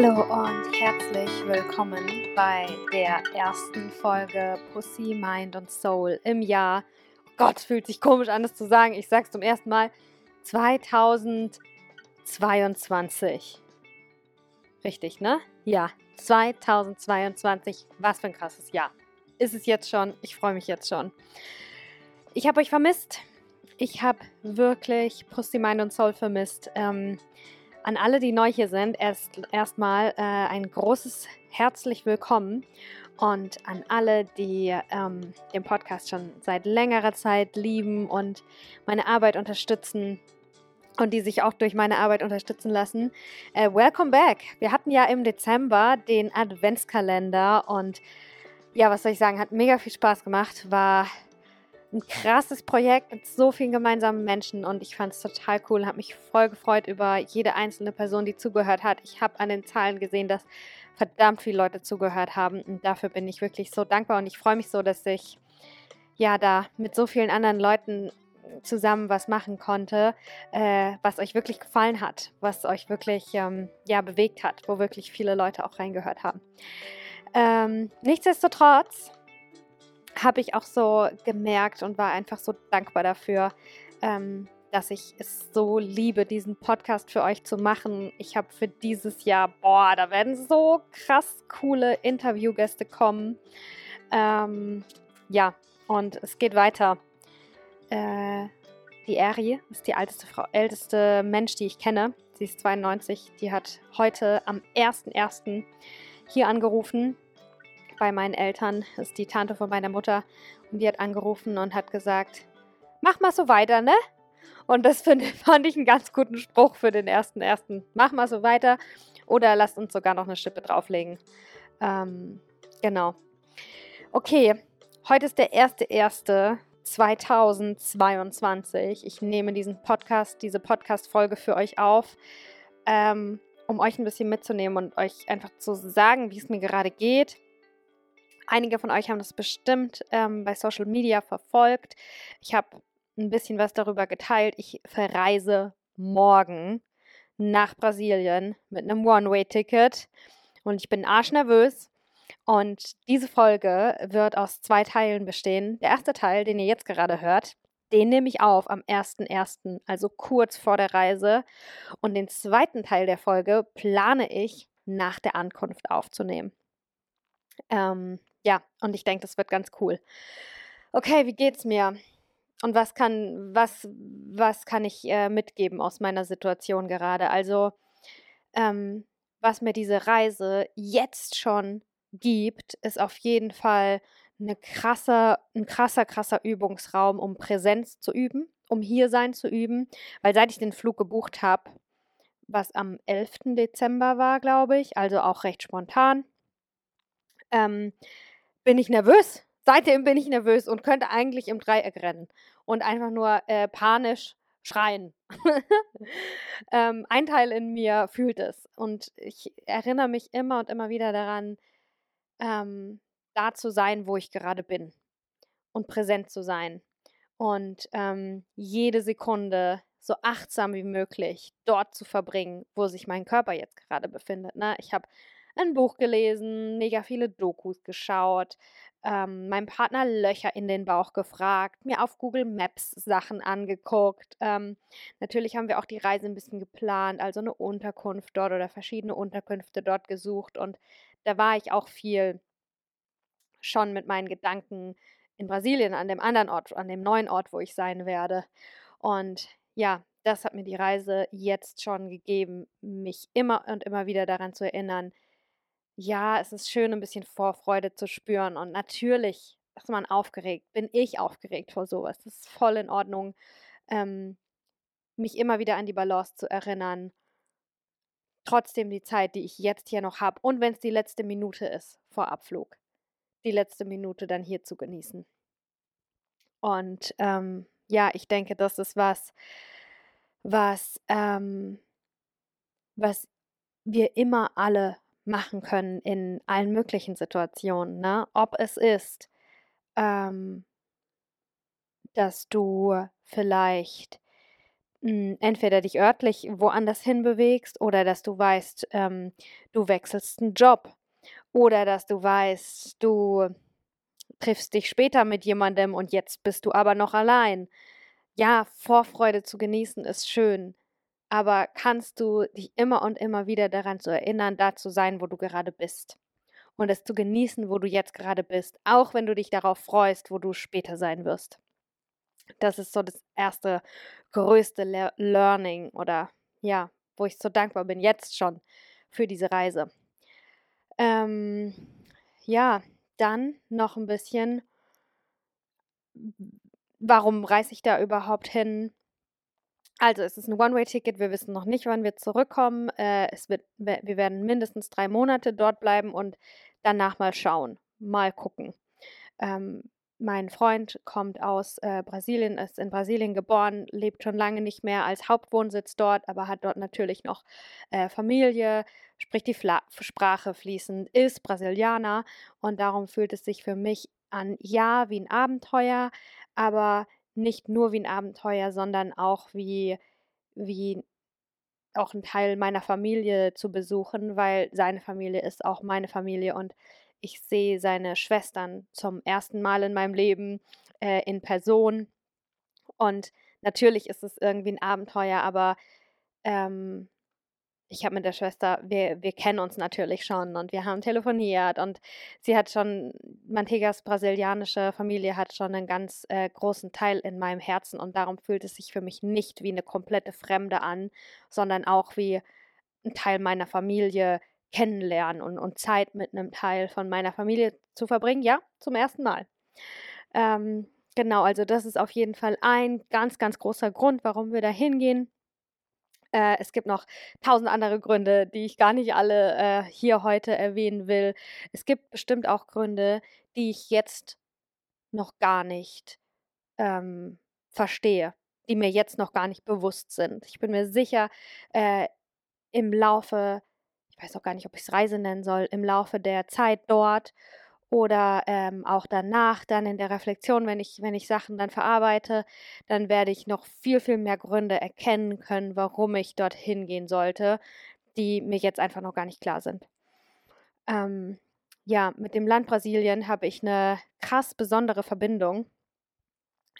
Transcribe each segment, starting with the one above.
Hallo und herzlich willkommen bei der ersten Folge Pussy, Mind und Soul im Jahr. Gott, fühlt sich komisch an, das zu sagen. Ich sag's zum ersten Mal. 2022. Richtig, ne? Ja, 2022. Was für ein krasses Jahr. Ist es jetzt schon? Ich freue mich jetzt schon. Ich habe euch vermisst. Ich habe wirklich Pussy, Mind und Soul vermisst. Ähm, an alle, die neu hier sind, erst erstmal äh, ein großes herzlich willkommen und an alle, die ähm, den Podcast schon seit längerer Zeit lieben und meine Arbeit unterstützen und die sich auch durch meine Arbeit unterstützen lassen. Äh, welcome back. Wir hatten ja im Dezember den Adventskalender und ja, was soll ich sagen, hat mega viel Spaß gemacht, war ein krasses Projekt mit so vielen gemeinsamen Menschen und ich fand es total cool, habe mich voll gefreut über jede einzelne Person, die zugehört hat. Ich habe an den Zahlen gesehen, dass verdammt viele Leute zugehört haben und dafür bin ich wirklich so dankbar und ich freue mich so, dass ich ja da mit so vielen anderen Leuten zusammen was machen konnte, äh, was euch wirklich gefallen hat, was euch wirklich ähm, ja bewegt hat, wo wirklich viele Leute auch reingehört haben. Ähm, nichtsdestotrotz habe ich auch so gemerkt und war einfach so dankbar dafür, ähm, dass ich es so liebe, diesen Podcast für euch zu machen. Ich habe für dieses Jahr, boah, da werden so krass coole Interviewgäste kommen. Ähm, ja, und es geht weiter. Äh, die Ari ist die älteste, Frau, älteste Mensch, die ich kenne. Sie ist 92. Die hat heute am 1.1. hier angerufen bei meinen Eltern, ist die Tante von meiner Mutter, und die hat angerufen und hat gesagt, mach mal so weiter, ne? Und das find, fand ich einen ganz guten Spruch für den ersten ersten. Mach mal so weiter oder lasst uns sogar noch eine Schippe drauflegen. Ähm, genau. Okay, heute ist der erste erste 2022. Ich nehme diesen Podcast, diese Podcast-Folge für euch auf, ähm, um euch ein bisschen mitzunehmen und euch einfach zu sagen, wie es mir gerade geht Einige von euch haben das bestimmt ähm, bei Social Media verfolgt. Ich habe ein bisschen was darüber geteilt. Ich verreise morgen nach Brasilien mit einem One-Way-Ticket und ich bin arschnervös. Und diese Folge wird aus zwei Teilen bestehen. Der erste Teil, den ihr jetzt gerade hört, den nehme ich auf am 1.1., also kurz vor der Reise. Und den zweiten Teil der Folge plane ich nach der Ankunft aufzunehmen. Ähm, ja, und ich denke, das wird ganz cool. Okay, wie geht's mir? Und was kann, was, was kann ich äh, mitgeben aus meiner Situation gerade? Also, ähm, was mir diese Reise jetzt schon gibt, ist auf jeden Fall eine krasse, ein krasser, krasser Übungsraum, um Präsenz zu üben, um hier sein zu üben. Weil seit ich den Flug gebucht habe, was am 11. Dezember war, glaube ich, also auch recht spontan, ähm, bin ich nervös. Seitdem bin ich nervös und könnte eigentlich im Dreieck rennen und einfach nur äh, panisch schreien. ähm, ein Teil in mir fühlt es und ich erinnere mich immer und immer wieder daran, ähm, da zu sein, wo ich gerade bin und präsent zu sein und ähm, jede Sekunde so achtsam wie möglich dort zu verbringen, wo sich mein Körper jetzt gerade befindet. Ne? Ich habe ein Buch gelesen, mega viele Dokus geschaut, ähm, meinem Partner Löcher in den Bauch gefragt, mir auf Google Maps Sachen angeguckt. Ähm, natürlich haben wir auch die Reise ein bisschen geplant, also eine Unterkunft dort oder verschiedene Unterkünfte dort gesucht. Und da war ich auch viel schon mit meinen Gedanken in Brasilien, an dem anderen Ort, an dem neuen Ort, wo ich sein werde. Und ja, das hat mir die Reise jetzt schon gegeben, mich immer und immer wieder daran zu erinnern, ja, es ist schön, ein bisschen Vorfreude zu spüren. Und natürlich ist man aufgeregt. Bin ich aufgeregt vor sowas. Das ist voll in Ordnung, ähm, mich immer wieder an die Balance zu erinnern. Trotzdem die Zeit, die ich jetzt hier noch habe. Und wenn es die letzte Minute ist vor Abflug, die letzte Minute dann hier zu genießen. Und ähm, ja, ich denke, das ist was, was, ähm, was wir immer alle machen können in allen möglichen Situationen. Ne? Ob es ist, ähm, dass du vielleicht hm, entweder dich örtlich woanders hin bewegst oder dass du weißt, ähm, du wechselst einen Job oder dass du weißt, du triffst dich später mit jemandem und jetzt bist du aber noch allein. Ja, Vorfreude zu genießen ist schön, aber kannst du dich immer und immer wieder daran zu erinnern, da zu sein, wo du gerade bist und es zu genießen, wo du jetzt gerade bist, auch wenn du dich darauf freust, wo du später sein wirst. Das ist so das erste größte Le Learning oder ja, wo ich so dankbar bin jetzt schon für diese Reise. Ähm, ja, dann noch ein bisschen, warum reise ich da überhaupt hin? Also es ist ein One-Way-Ticket, wir wissen noch nicht, wann wir zurückkommen. Äh, es wird, wir werden mindestens drei Monate dort bleiben und danach mal schauen, mal gucken. Ähm, mein Freund kommt aus äh, Brasilien, ist in Brasilien geboren, lebt schon lange nicht mehr als Hauptwohnsitz dort, aber hat dort natürlich noch äh, Familie, spricht die Fla Sprache fließend, ist Brasilianer und darum fühlt es sich für mich an, ja, wie ein Abenteuer, aber nicht nur wie ein Abenteuer, sondern auch wie, wie auch ein Teil meiner Familie zu besuchen, weil seine Familie ist auch meine Familie und ich sehe seine Schwestern zum ersten Mal in meinem Leben äh, in Person. Und natürlich ist es irgendwie ein Abenteuer, aber ähm, ich habe mit der Schwester, wir, wir kennen uns natürlich schon und wir haben telefoniert und sie hat schon, Mantegas brasilianische Familie hat schon einen ganz äh, großen Teil in meinem Herzen und darum fühlt es sich für mich nicht wie eine komplette Fremde an, sondern auch wie ein Teil meiner Familie, kennenlernen und, und Zeit mit einem Teil von meiner Familie zu verbringen. Ja, zum ersten Mal. Ähm, genau, also das ist auf jeden Fall ein ganz, ganz großer Grund, warum wir da hingehen. Äh, es gibt noch tausend andere Gründe, die ich gar nicht alle äh, hier heute erwähnen will. Es gibt bestimmt auch Gründe, die ich jetzt noch gar nicht ähm, verstehe, die mir jetzt noch gar nicht bewusst sind. Ich bin mir sicher, äh, im Laufe ich weiß auch gar nicht, ob ich es Reise nennen soll, im Laufe der Zeit dort oder ähm, auch danach, dann in der Reflexion, wenn ich, wenn ich Sachen dann verarbeite, dann werde ich noch viel, viel mehr Gründe erkennen können, warum ich dorthin gehen sollte, die mir jetzt einfach noch gar nicht klar sind. Ähm, ja, mit dem Land Brasilien habe ich eine krass besondere Verbindung.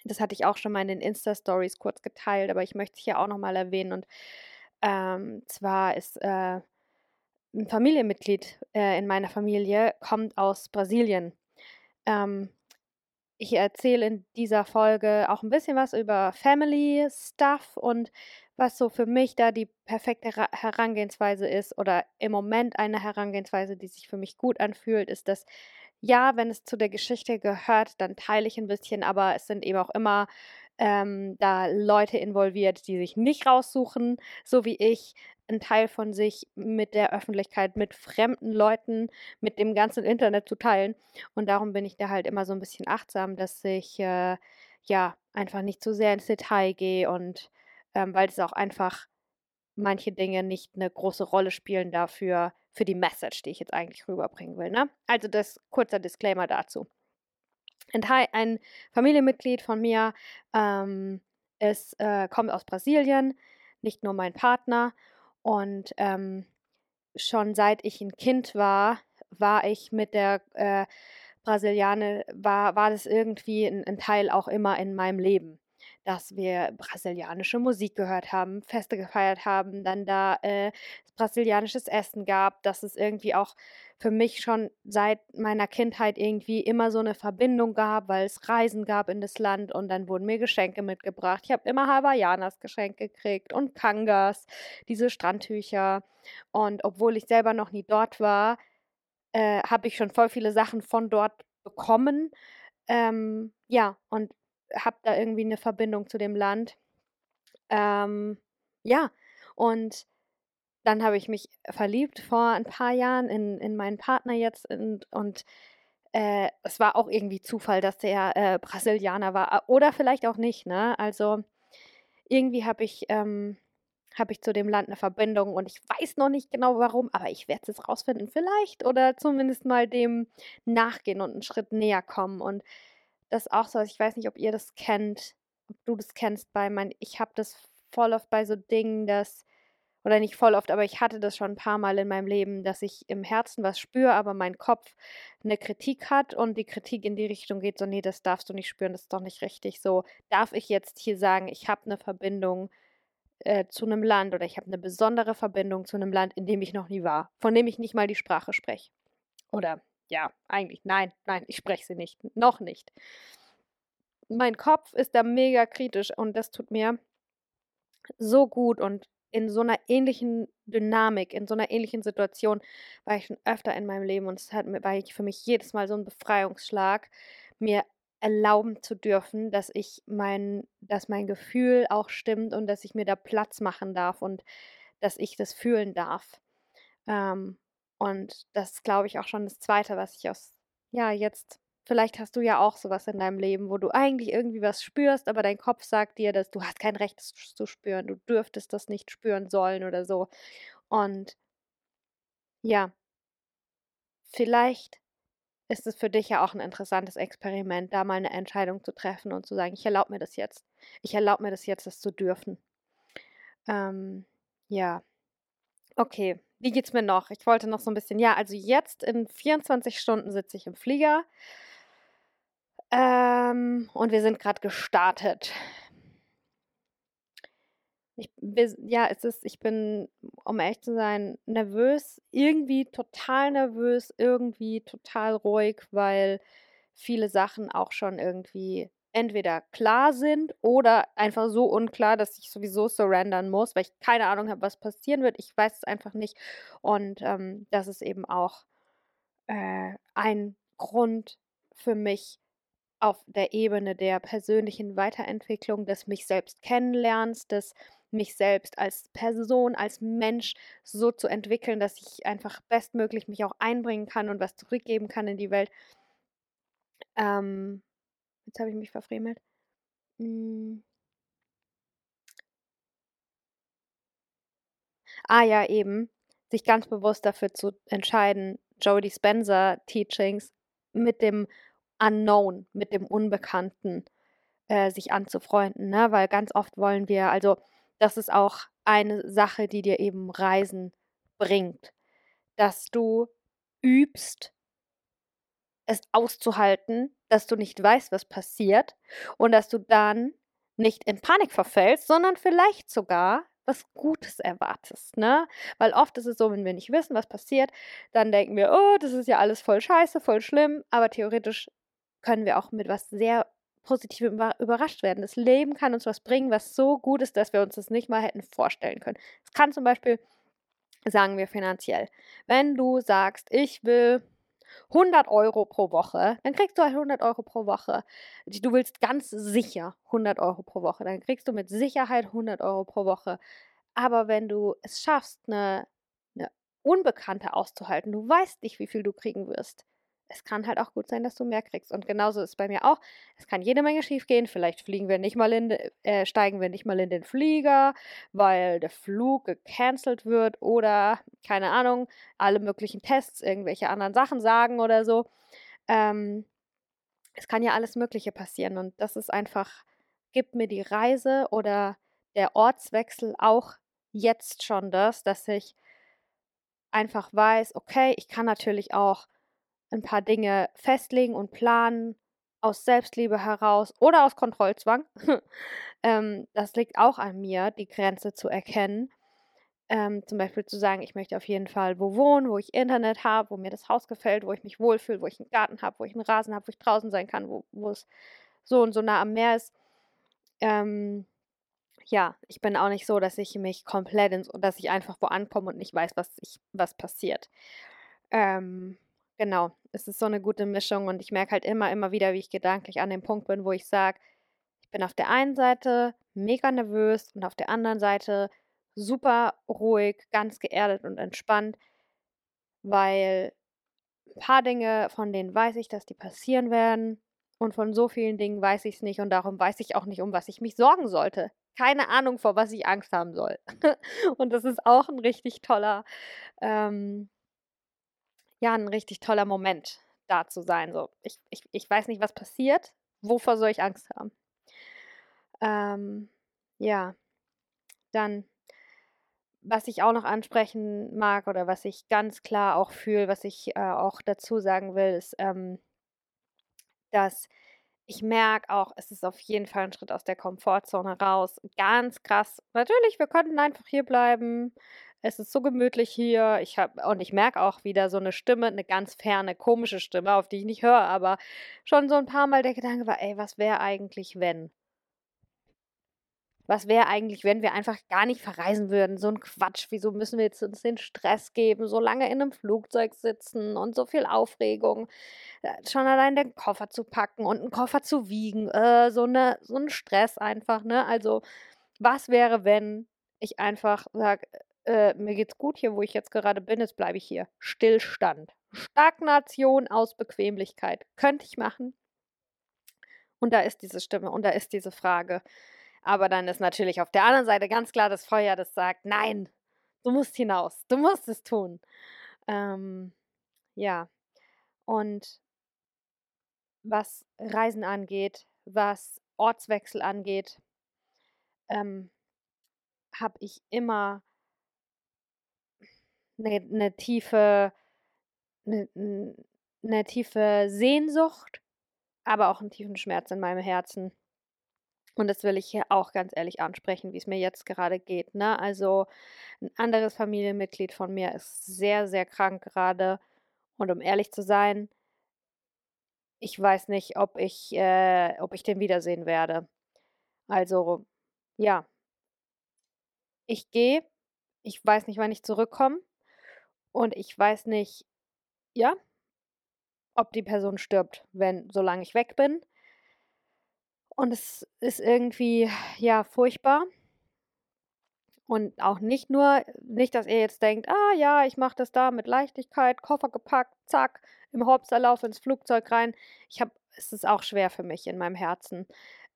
Das hatte ich auch schon mal in den Insta-Stories kurz geteilt, aber ich möchte es hier auch nochmal erwähnen. Und ähm, zwar ist äh, ein Familienmitglied äh, in meiner Familie kommt aus Brasilien. Ähm, ich erzähle in dieser Folge auch ein bisschen was über Family Stuff und was so für mich da die perfekte Herangehensweise ist oder im Moment eine Herangehensweise, die sich für mich gut anfühlt, ist, dass ja, wenn es zu der Geschichte gehört, dann teile ich ein bisschen, aber es sind eben auch immer ähm, da Leute involviert, die sich nicht raussuchen, so wie ich, einen Teil von sich mit der Öffentlichkeit, mit fremden Leuten, mit dem ganzen Internet zu teilen. Und darum bin ich da halt immer so ein bisschen achtsam, dass ich äh, ja einfach nicht zu sehr ins Detail gehe und ähm, weil es auch einfach manche Dinge nicht eine große Rolle spielen dafür, für die Message, die ich jetzt eigentlich rüberbringen will. Ne? Also das kurzer Disclaimer dazu. Ein Familienmitglied von mir ähm, ist, äh, kommt aus Brasilien, nicht nur mein Partner. Und ähm, schon seit ich ein Kind war, war ich mit der äh, Brasilianer, war, war das irgendwie ein, ein Teil auch immer in meinem Leben dass wir brasilianische Musik gehört haben, Feste gefeiert haben, dann da äh, brasilianisches Essen gab, dass es irgendwie auch für mich schon seit meiner Kindheit irgendwie immer so eine Verbindung gab, weil es Reisen gab in das Land und dann wurden mir Geschenke mitgebracht. Ich habe immer Hawaiianas Geschenke gekriegt und Kangas, diese Strandtücher. Und obwohl ich selber noch nie dort war, äh, habe ich schon voll viele Sachen von dort bekommen. Ähm, ja, und habe da irgendwie eine Verbindung zu dem Land. Ähm, ja, und dann habe ich mich verliebt vor ein paar Jahren in, in meinen Partner jetzt und, und äh, es war auch irgendwie Zufall, dass der äh, Brasilianer war oder vielleicht auch nicht, ne? Also irgendwie habe ich ähm, habe ich zu dem Land eine Verbindung und ich weiß noch nicht genau warum, aber ich werde es jetzt rausfinden vielleicht oder zumindest mal dem nachgehen und einen Schritt näher kommen und das auch so, ich weiß nicht, ob ihr das kennt, ob du das kennst bei mein, ich habe das voll oft bei so Dingen, dass, oder nicht voll oft, aber ich hatte das schon ein paar Mal in meinem Leben, dass ich im Herzen was spüre, aber mein Kopf eine Kritik hat und die Kritik in die Richtung geht, so, nee, das darfst du nicht spüren, das ist doch nicht richtig. So, darf ich jetzt hier sagen, ich habe eine Verbindung äh, zu einem Land oder ich habe eine besondere Verbindung zu einem Land, in dem ich noch nie war, von dem ich nicht mal die Sprache spreche. Oder ja, eigentlich, nein, nein, ich spreche sie nicht, noch nicht. Mein Kopf ist da mega kritisch und das tut mir so gut und in so einer ähnlichen Dynamik, in so einer ähnlichen Situation war ich schon öfter in meinem Leben und es hat war für mich jedes Mal so ein Befreiungsschlag, mir erlauben zu dürfen, dass ich mein, dass mein Gefühl auch stimmt und dass ich mir da Platz machen darf und dass ich das fühlen darf. Ähm, und das ist, glaube ich, auch schon das Zweite, was ich aus, ja, jetzt, vielleicht hast du ja auch sowas in deinem Leben, wo du eigentlich irgendwie was spürst, aber dein Kopf sagt dir, dass du hast kein Recht, das zu spüren, du dürftest das nicht spüren sollen oder so. Und ja, vielleicht ist es für dich ja auch ein interessantes Experiment, da mal eine Entscheidung zu treffen und zu sagen, ich erlaube mir das jetzt. Ich erlaube mir das jetzt, das zu dürfen. Ähm, ja. Okay, wie geht's mir noch? Ich wollte noch so ein bisschen, ja, also jetzt in 24 Stunden sitze ich im Flieger. Ähm, und wir sind gerade gestartet. Ich, ja, es ist, ich bin, um ehrlich zu sein, nervös, irgendwie total nervös, irgendwie total ruhig, weil viele Sachen auch schon irgendwie entweder klar sind oder einfach so unklar, dass ich sowieso surrendern muss, weil ich keine Ahnung habe, was passieren wird. Ich weiß es einfach nicht. Und ähm, das ist eben auch äh, ein Grund für mich, auf der Ebene der persönlichen Weiterentwicklung, des mich selbst kennenlernens, des mich selbst als Person, als Mensch so zu entwickeln, dass ich einfach bestmöglich mich auch einbringen kann und was zurückgeben kann in die Welt. Ähm, jetzt habe ich mich verfremelt. Hm. Ah ja, eben, sich ganz bewusst dafür zu entscheiden, Jodie Spencer Teachings mit dem Unknown, mit dem Unbekannten äh, sich anzufreunden, ne? Weil ganz oft wollen wir, also das ist auch eine Sache, die dir eben Reisen bringt, dass du übst, es auszuhalten, dass du nicht weißt, was passiert und dass du dann nicht in Panik verfällst, sondern vielleicht sogar was Gutes erwartest, ne? Weil oft ist es so, wenn wir nicht wissen, was passiert, dann denken wir, oh, das ist ja alles voll scheiße, voll schlimm, aber theoretisch können wir auch mit was sehr Positivem überrascht werden. Das Leben kann uns was bringen, was so gut ist, dass wir uns das nicht mal hätten vorstellen können. Es kann zum Beispiel, sagen wir finanziell, wenn du sagst, ich will 100 Euro pro Woche, dann kriegst du halt 100 Euro pro Woche. Du willst ganz sicher 100 Euro pro Woche, dann kriegst du mit Sicherheit 100 Euro pro Woche. Aber wenn du es schaffst, eine, eine Unbekannte auszuhalten, du weißt nicht, wie viel du kriegen wirst, es kann halt auch gut sein, dass du mehr kriegst. Und genauso ist es bei mir auch. Es kann jede Menge schief gehen. Vielleicht fliegen wir nicht mal in, äh, steigen wir nicht mal in den Flieger, weil der Flug gecancelt wird oder, keine Ahnung, alle möglichen Tests irgendwelche anderen Sachen sagen oder so. Ähm, es kann ja alles Mögliche passieren. Und das ist einfach, gibt mir die Reise oder der Ortswechsel auch jetzt schon das, dass ich einfach weiß, okay, ich kann natürlich auch ein paar Dinge festlegen und planen aus Selbstliebe heraus oder aus Kontrollzwang. ähm, das liegt auch an mir, die Grenze zu erkennen. Ähm, zum Beispiel zu sagen, ich möchte auf jeden Fall wo wohnen, wo ich Internet habe, wo mir das Haus gefällt, wo ich mich wohlfühle, wo ich einen Garten habe, wo ich einen Rasen habe, wo ich draußen sein kann, wo, es so und so nah am Meer ist. Ähm, ja, ich bin auch nicht so, dass ich mich komplett ins, dass ich einfach wo ankomme und nicht weiß, was, ich, was passiert. Ähm, Genau, es ist so eine gute Mischung und ich merke halt immer, immer wieder, wie ich gedanklich an dem Punkt bin, wo ich sage, ich bin auf der einen Seite mega nervös und auf der anderen Seite super ruhig, ganz geerdet und entspannt, weil ein paar Dinge, von denen weiß ich, dass die passieren werden und von so vielen Dingen weiß ich es nicht und darum weiß ich auch nicht, um was ich mich sorgen sollte. Keine Ahnung, vor was ich Angst haben soll. und das ist auch ein richtig toller ähm, ja, ein richtig toller Moment, da zu sein. So, ich, ich, ich weiß nicht, was passiert. Wovor soll ich Angst haben? Ähm, ja. Dann, was ich auch noch ansprechen mag oder was ich ganz klar auch fühle, was ich äh, auch dazu sagen will, ist, ähm, dass ich merke auch, es ist auf jeden Fall ein Schritt aus der Komfortzone raus. Ganz krass. Natürlich, wir könnten einfach hier bleiben. Es ist so gemütlich hier. Ich habe und ich merke auch wieder so eine Stimme, eine ganz ferne, komische Stimme, auf die ich nicht höre, aber schon so ein paar Mal der Gedanke war, ey, was wäre eigentlich, wenn? Was wäre eigentlich, wenn wir einfach gar nicht verreisen würden? So ein Quatsch. Wieso müssen wir jetzt uns den Stress geben, so lange in einem Flugzeug sitzen und so viel Aufregung? Äh, schon allein den Koffer zu packen und einen Koffer zu wiegen. Äh, so, eine, so ein Stress einfach, ne? Also, was wäre, wenn ich einfach sage, äh, mir geht's gut hier, wo ich jetzt gerade bin, jetzt bleibe ich hier. Stillstand. Stagnation aus Bequemlichkeit. Könnte ich machen. Und da ist diese Stimme und da ist diese Frage. Aber dann ist natürlich auf der anderen Seite ganz klar das Feuer, das sagt, nein, du musst hinaus, du musst es tun. Ähm, ja, und was Reisen angeht, was Ortswechsel angeht, ähm, habe ich immer eine ne tiefe, eine ne tiefe Sehnsucht, aber auch einen tiefen Schmerz in meinem Herzen. Und das will ich hier auch ganz ehrlich ansprechen, wie es mir jetzt gerade geht. Ne? Also ein anderes Familienmitglied von mir ist sehr, sehr krank gerade. Und um ehrlich zu sein, ich weiß nicht, ob ich, äh, ob ich den wiedersehen werde. Also, ja. Ich gehe. Ich weiß nicht, wann ich zurückkomme. Und ich weiß nicht, ja, ob die Person stirbt, wenn, solange ich weg bin. Und es ist irgendwie, ja, furchtbar. Und auch nicht nur, nicht, dass ihr jetzt denkt, ah ja, ich mache das da mit Leichtigkeit, Koffer gepackt, zack, im Hopserlauf ins Flugzeug rein. Ich habe, es ist auch schwer für mich in meinem Herzen.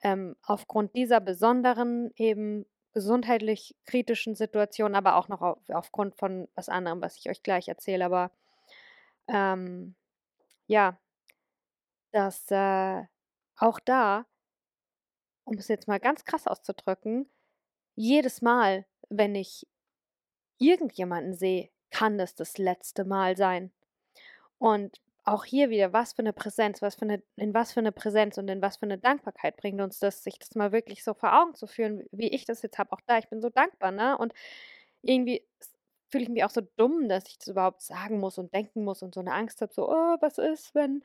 Ähm, aufgrund dieser besonderen, eben gesundheitlich kritischen Situation, aber auch noch auf, aufgrund von was anderem, was ich euch gleich erzähle. Aber ähm, ja, dass äh, auch da um es jetzt mal ganz krass auszudrücken, jedes Mal, wenn ich irgendjemanden sehe, kann das das letzte Mal sein. Und auch hier wieder, was für eine Präsenz, was für eine, in was für eine Präsenz und in was für eine Dankbarkeit bringt uns das, sich das mal wirklich so vor Augen zu führen, wie ich das jetzt habe. Auch da, ich bin so dankbar, ne? Und irgendwie fühle ich mich auch so dumm, dass ich das überhaupt sagen muss und denken muss und so eine Angst habe, so, oh, was ist, wenn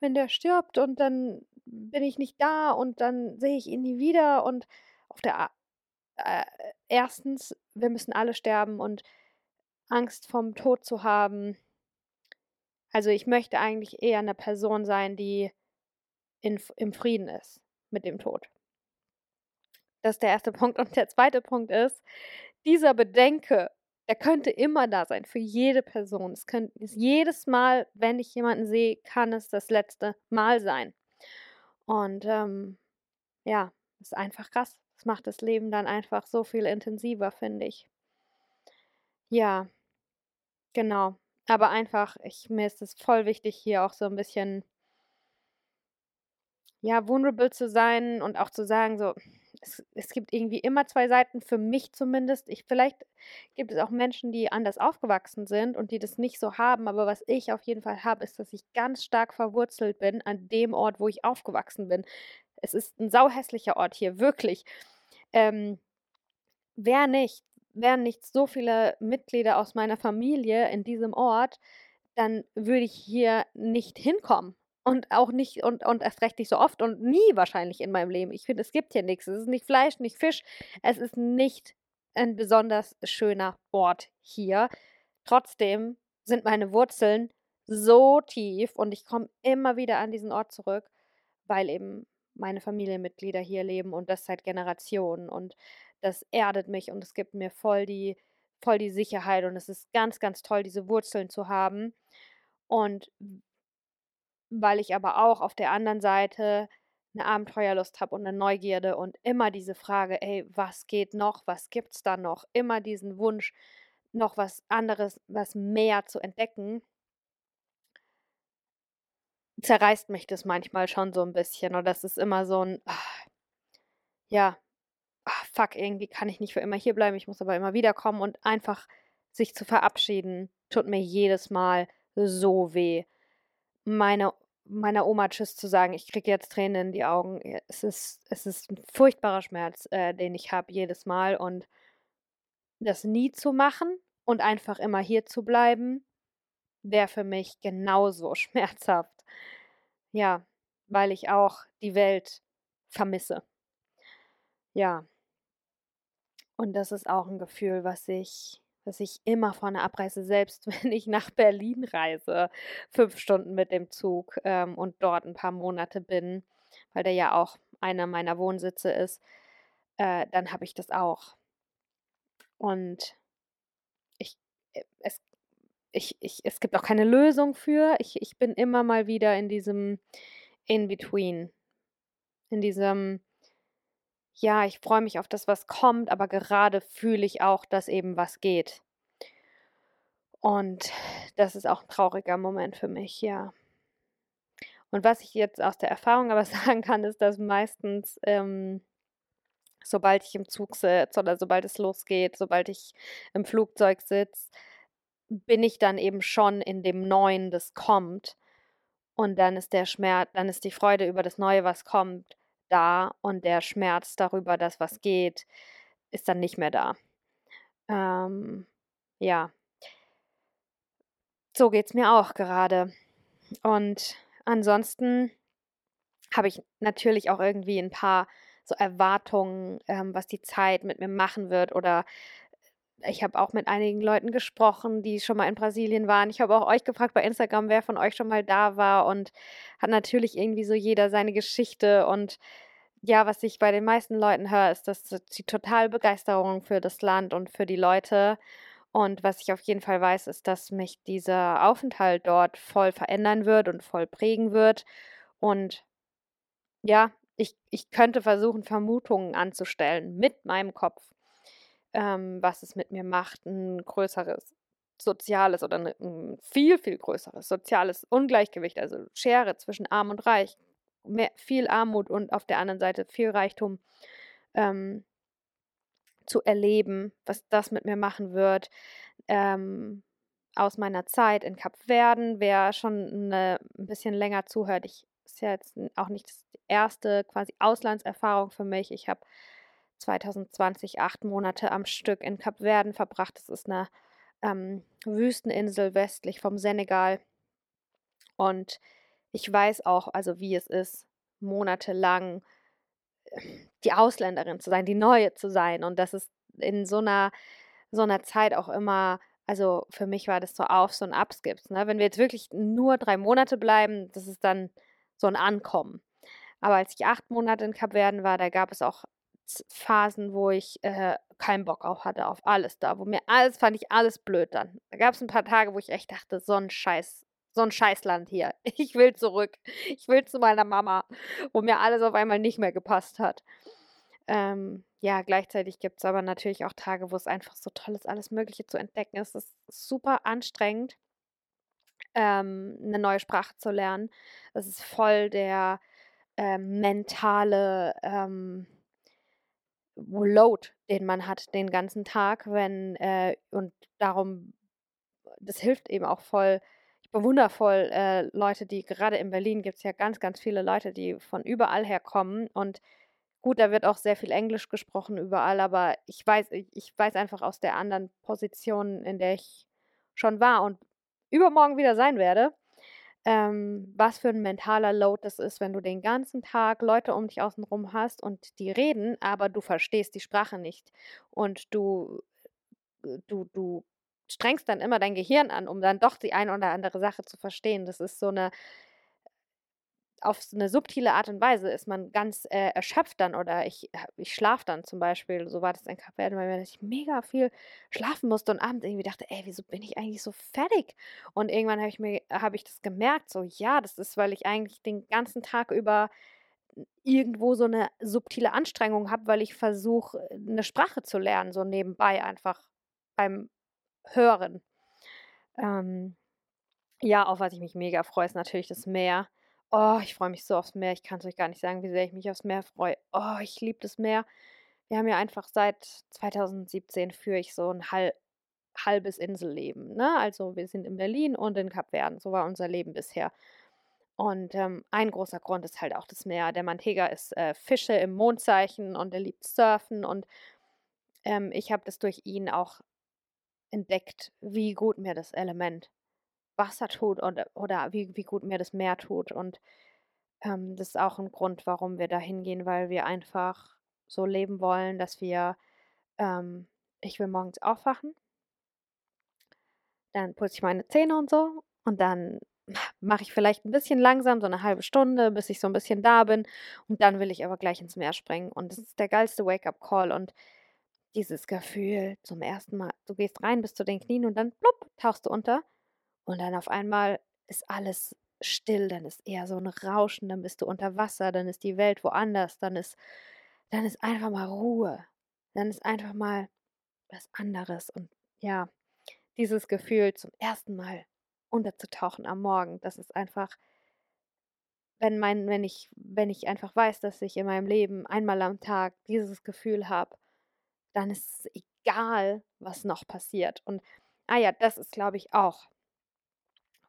wenn der stirbt und dann bin ich nicht da und dann sehe ich ihn nie wieder und auf der äh, erstens, wir müssen alle sterben und Angst vom Tod zu haben. Also ich möchte eigentlich eher eine Person sein, die in, im Frieden ist mit dem Tod. Das ist der erste Punkt. Und der zweite Punkt ist, dieser Bedenke der könnte immer da sein, für jede Person. Es könnte jedes Mal, wenn ich jemanden sehe, kann es das letzte Mal sein. Und ähm, ja, ist einfach krass. Es macht das Leben dann einfach so viel intensiver, finde ich. Ja, genau. Aber einfach, ich, mir ist es voll wichtig, hier auch so ein bisschen, ja, vulnerable zu sein und auch zu sagen, so, es, es gibt irgendwie immer zwei Seiten, für mich zumindest. Ich, vielleicht gibt es auch Menschen, die anders aufgewachsen sind und die das nicht so haben, aber was ich auf jeden Fall habe, ist, dass ich ganz stark verwurzelt bin an dem Ort, wo ich aufgewachsen bin. Es ist ein sauhässlicher Ort hier, wirklich. Ähm, wer nicht, wären nicht so viele Mitglieder aus meiner Familie in diesem Ort, dann würde ich hier nicht hinkommen. Und auch nicht, und, und erst recht nicht so oft und nie wahrscheinlich in meinem Leben. Ich finde, es gibt hier nichts. Es ist nicht Fleisch, nicht Fisch. Es ist nicht ein besonders schöner Ort hier. Trotzdem sind meine Wurzeln so tief und ich komme immer wieder an diesen Ort zurück, weil eben meine Familienmitglieder hier leben und das seit Generationen. Und das erdet mich und es gibt mir voll die, voll die Sicherheit und es ist ganz, ganz toll, diese Wurzeln zu haben. Und weil ich aber auch auf der anderen Seite eine Abenteuerlust habe und eine Neugierde und immer diese Frage, ey, was geht noch? Was gibt's da noch? Immer diesen Wunsch, noch was anderes, was mehr zu entdecken. Zerreißt mich das manchmal schon so ein bisschen und das ist immer so ein, ah, ja, ach, fuck, irgendwie kann ich nicht für immer hier bleiben, ich muss aber immer wiederkommen und einfach sich zu verabschieden, tut mir jedes Mal so weh. Meine, meiner Oma Tschüss zu sagen, ich kriege jetzt Tränen in die Augen. Es ist, es ist ein furchtbarer Schmerz, äh, den ich habe jedes Mal und das nie zu machen und einfach immer hier zu bleiben, wäre für mich genauso schmerzhaft. Ja, weil ich auch die Welt vermisse. Ja. Und das ist auch ein Gefühl, was ich, was ich immer vor einer Abreise, selbst wenn ich nach Berlin reise, fünf Stunden mit dem Zug ähm, und dort ein paar Monate bin, weil der ja auch einer meiner Wohnsitze ist, äh, dann habe ich das auch. Und ich, äh, es, ich, ich, es gibt auch keine Lösung für. Ich, ich bin immer mal wieder in diesem In-Between. In diesem, ja, ich freue mich auf das, was kommt, aber gerade fühle ich auch, dass eben was geht. Und das ist auch ein trauriger Moment für mich, ja. Und was ich jetzt aus der Erfahrung aber sagen kann, ist, dass meistens, ähm, sobald ich im Zug sitze oder sobald es losgeht, sobald ich im Flugzeug sitze, bin ich dann eben schon in dem Neuen, das kommt. Und dann ist der Schmerz, dann ist die Freude über das Neue, was kommt, da und der Schmerz darüber, dass was geht, ist dann nicht mehr da. Ähm, ja. So geht es mir auch gerade. Und ansonsten habe ich natürlich auch irgendwie ein paar so Erwartungen, ähm, was die Zeit mit mir machen wird oder ich habe auch mit einigen Leuten gesprochen, die schon mal in Brasilien waren. Ich habe auch euch gefragt bei Instagram, wer von euch schon mal da war und hat natürlich irgendwie so jeder seine Geschichte und ja, was ich bei den meisten Leuten höre, ist, dass die total Begeisterung für das Land und für die Leute. Und was ich auf jeden Fall weiß, ist, dass mich dieser Aufenthalt dort voll verändern wird und voll prägen wird. Und ja, ich, ich könnte versuchen, Vermutungen anzustellen mit meinem Kopf ähm, was es mit mir macht, ein größeres soziales oder ne, ein viel, viel größeres soziales Ungleichgewicht, also Schere zwischen Arm und Reich, mehr, viel Armut und auf der anderen Seite viel Reichtum ähm, zu erleben, was das mit mir machen wird. Ähm, aus meiner Zeit in Kapverden, wer schon eine, ein bisschen länger zuhört, ich ist ja jetzt auch nicht die erste quasi Auslandserfahrung für mich. Ich habe 2020 acht Monate am Stück in Kapverden verbracht. Das ist eine ähm, Wüsteninsel westlich vom Senegal. Und ich weiß auch, also wie es ist, monatelang äh, die Ausländerin zu sein, die Neue zu sein. Und das ist in so einer, so einer Zeit auch immer, also für mich war das so Aufs und Abs gibt. Ne? Wenn wir jetzt wirklich nur drei Monate bleiben, das ist dann so ein Ankommen. Aber als ich acht Monate in Kapverden war, da gab es auch Phasen, wo ich äh, keinen Bock auf hatte, auf alles da, wo mir alles, fand ich alles blöd dann. Da gab es ein paar Tage, wo ich echt dachte, so ein Scheiß, so ein Scheißland hier. Ich will zurück. Ich will zu meiner Mama, wo mir alles auf einmal nicht mehr gepasst hat. Ähm, ja, gleichzeitig gibt es aber natürlich auch Tage, wo es einfach so toll ist, alles Mögliche zu entdecken. Es ist super anstrengend, ähm, eine neue Sprache zu lernen. Es ist voll der äh, mentale, ähm, Load, den man hat den ganzen Tag, wenn äh, und darum, das hilft eben auch voll. Ich bewundere voll äh, Leute, die gerade in Berlin gibt es ja ganz, ganz viele Leute, die von überall her kommen und gut, da wird auch sehr viel Englisch gesprochen überall, aber ich weiß, ich, ich weiß einfach aus der anderen Position, in der ich schon war und übermorgen wieder sein werde, ähm, was für ein mentaler Load das ist, wenn du den ganzen Tag Leute um dich außenrum hast und die reden, aber du verstehst die Sprache nicht. Und du, äh, du, du strengst dann immer dein Gehirn an, um dann doch die eine oder andere Sache zu verstehen. Das ist so eine auf eine subtile Art und Weise ist man ganz äh, erschöpft dann oder ich, ich schlafe dann zum Beispiel, so war das in Kapverden, weil ich mega viel schlafen musste und abends irgendwie dachte, ey, wieso bin ich eigentlich so fertig? Und irgendwann habe ich mir, habe ich das gemerkt, so ja, das ist, weil ich eigentlich den ganzen Tag über irgendwo so eine subtile Anstrengung habe, weil ich versuche, eine Sprache zu lernen, so nebenbei einfach beim Hören. Ähm, ja, auf was ich mich mega freue, ist natürlich das Meer. Oh, ich freue mich so aufs Meer. Ich kann es euch gar nicht sagen, wie sehr ich mich aufs Meer freue. Oh, ich liebe das Meer. wir haben ja einfach seit 2017 führe ich so ein halb, halbes Inselleben. Ne? Also wir sind in Berlin und in Kapverden. So war unser Leben bisher. Und ähm, ein großer Grund ist halt auch das Meer. Der Mantega ist äh, Fische im Mondzeichen und er liebt Surfen. Und ähm, ich habe das durch ihn auch entdeckt, wie gut mir das Element Wasser tut und, oder wie, wie gut mir das Meer tut. Und ähm, das ist auch ein Grund, warum wir da hingehen, weil wir einfach so leben wollen, dass wir, ähm, ich will morgens aufwachen, dann putze ich meine Zähne und so und dann mache ich vielleicht ein bisschen langsam, so eine halbe Stunde, bis ich so ein bisschen da bin. Und dann will ich aber gleich ins Meer springen. Und das ist der geilste Wake-up-Call. Und dieses Gefühl zum ersten Mal, du gehst rein bis zu den Knien und dann plupp, tauchst du unter. Und dann auf einmal ist alles still, dann ist eher so ein Rauschen, dann bist du unter Wasser, dann ist die Welt woanders, dann ist, dann ist einfach mal Ruhe. Dann ist einfach mal was anderes. Und ja, dieses Gefühl zum ersten Mal unterzutauchen am Morgen. Das ist einfach, wenn mein, wenn ich, wenn ich einfach weiß, dass ich in meinem Leben einmal am Tag dieses Gefühl habe, dann ist es egal, was noch passiert. Und ah ja, das ist, glaube ich, auch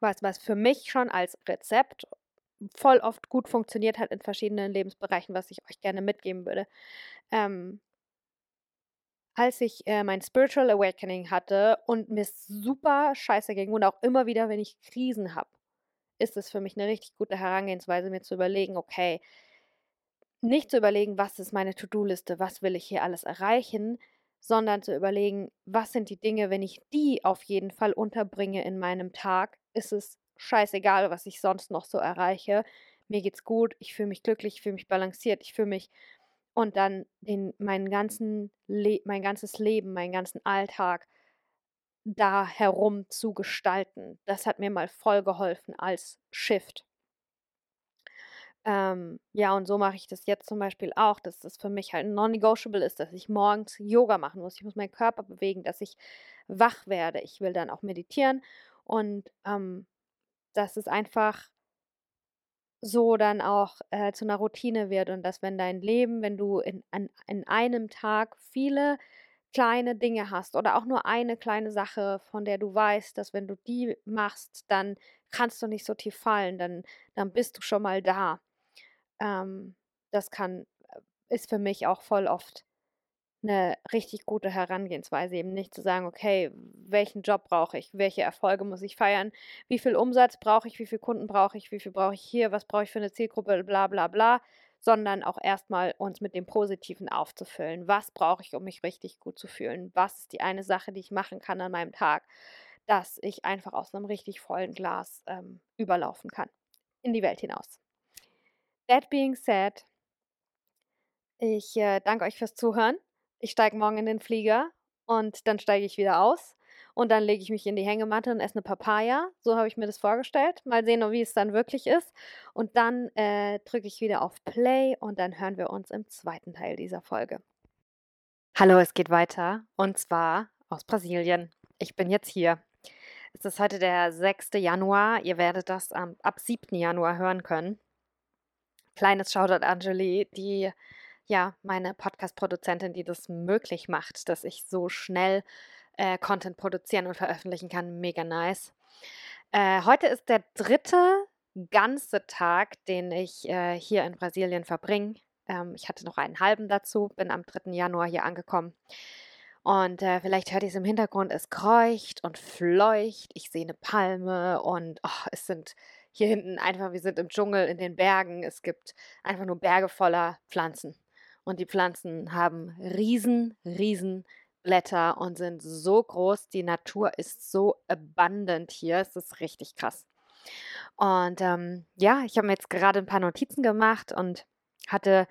was, was für mich schon als Rezept voll oft gut funktioniert hat in verschiedenen Lebensbereichen, was ich euch gerne mitgeben würde. Ähm, als ich äh, mein Spiritual Awakening hatte und mir super scheiße ging und auch immer wieder, wenn ich Krisen habe, ist es für mich eine richtig gute Herangehensweise, mir zu überlegen, okay, nicht zu überlegen, was ist meine To-Do-Liste, was will ich hier alles erreichen, sondern zu überlegen, was sind die Dinge, wenn ich die auf jeden Fall unterbringe in meinem Tag, ist es scheißegal, was ich sonst noch so erreiche. Mir geht's gut, ich fühle mich glücklich, ich fühle mich balanciert, ich fühle mich und dann den, meinen ganzen Le mein ganzes Leben, meinen ganzen Alltag da herum zu gestalten. Das hat mir mal voll geholfen als Shift. Ähm, ja, und so mache ich das jetzt zum Beispiel auch, dass das für mich halt non-negotiable ist, dass ich morgens Yoga machen muss. Ich muss meinen Körper bewegen, dass ich wach werde. Ich will dann auch meditieren und ähm, das ist einfach so dann auch äh, zu einer Routine wird und dass wenn dein Leben, wenn du in, an, in einem Tag viele kleine Dinge hast oder auch nur eine kleine Sache, von der du weißt, dass wenn du die machst, dann kannst du nicht so tief fallen, dann, dann bist du schon mal da. Ähm, das kann, äh, ist für mich auch voll oft eine richtig gute Herangehensweise, eben nicht zu sagen, okay, welchen Job brauche ich, welche Erfolge muss ich feiern, wie viel Umsatz brauche ich, wie viele Kunden brauche ich, wie viel brauche ich hier, was brauche ich für eine Zielgruppe, bla bla bla, sondern auch erstmal uns mit dem Positiven aufzufüllen. Was brauche ich, um mich richtig gut zu fühlen? Was ist die eine Sache, die ich machen kann an meinem Tag, dass ich einfach aus einem richtig vollen Glas ähm, überlaufen kann? In die Welt hinaus. That being said, ich äh, danke euch fürs Zuhören ich steige morgen in den Flieger und dann steige ich wieder aus und dann lege ich mich in die Hängematte und esse eine Papaya. So habe ich mir das vorgestellt. Mal sehen, wie es dann wirklich ist. Und dann äh, drücke ich wieder auf Play und dann hören wir uns im zweiten Teil dieser Folge. Hallo, es geht weiter und zwar aus Brasilien. Ich bin jetzt hier. Es ist heute der 6. Januar. Ihr werdet das ähm, ab 7. Januar hören können. Kleines Shoutout Angeli, die ja, meine Podcast-Produzentin, die das möglich macht, dass ich so schnell äh, Content produzieren und veröffentlichen kann. Mega nice. Äh, heute ist der dritte ganze Tag, den ich äh, hier in Brasilien verbringe. Ähm, ich hatte noch einen halben dazu, bin am 3. Januar hier angekommen. Und äh, vielleicht hört ihr es im Hintergrund, es kreucht und fleucht. Ich sehe eine Palme und oh, es sind hier hinten einfach, wir sind im Dschungel, in den Bergen. Es gibt einfach nur Berge voller Pflanzen. Und die Pflanzen haben riesen, riesen Blätter und sind so groß. Die Natur ist so abundant hier. Es ist richtig krass. Und ähm, ja, ich habe mir jetzt gerade ein paar Notizen gemacht und hatte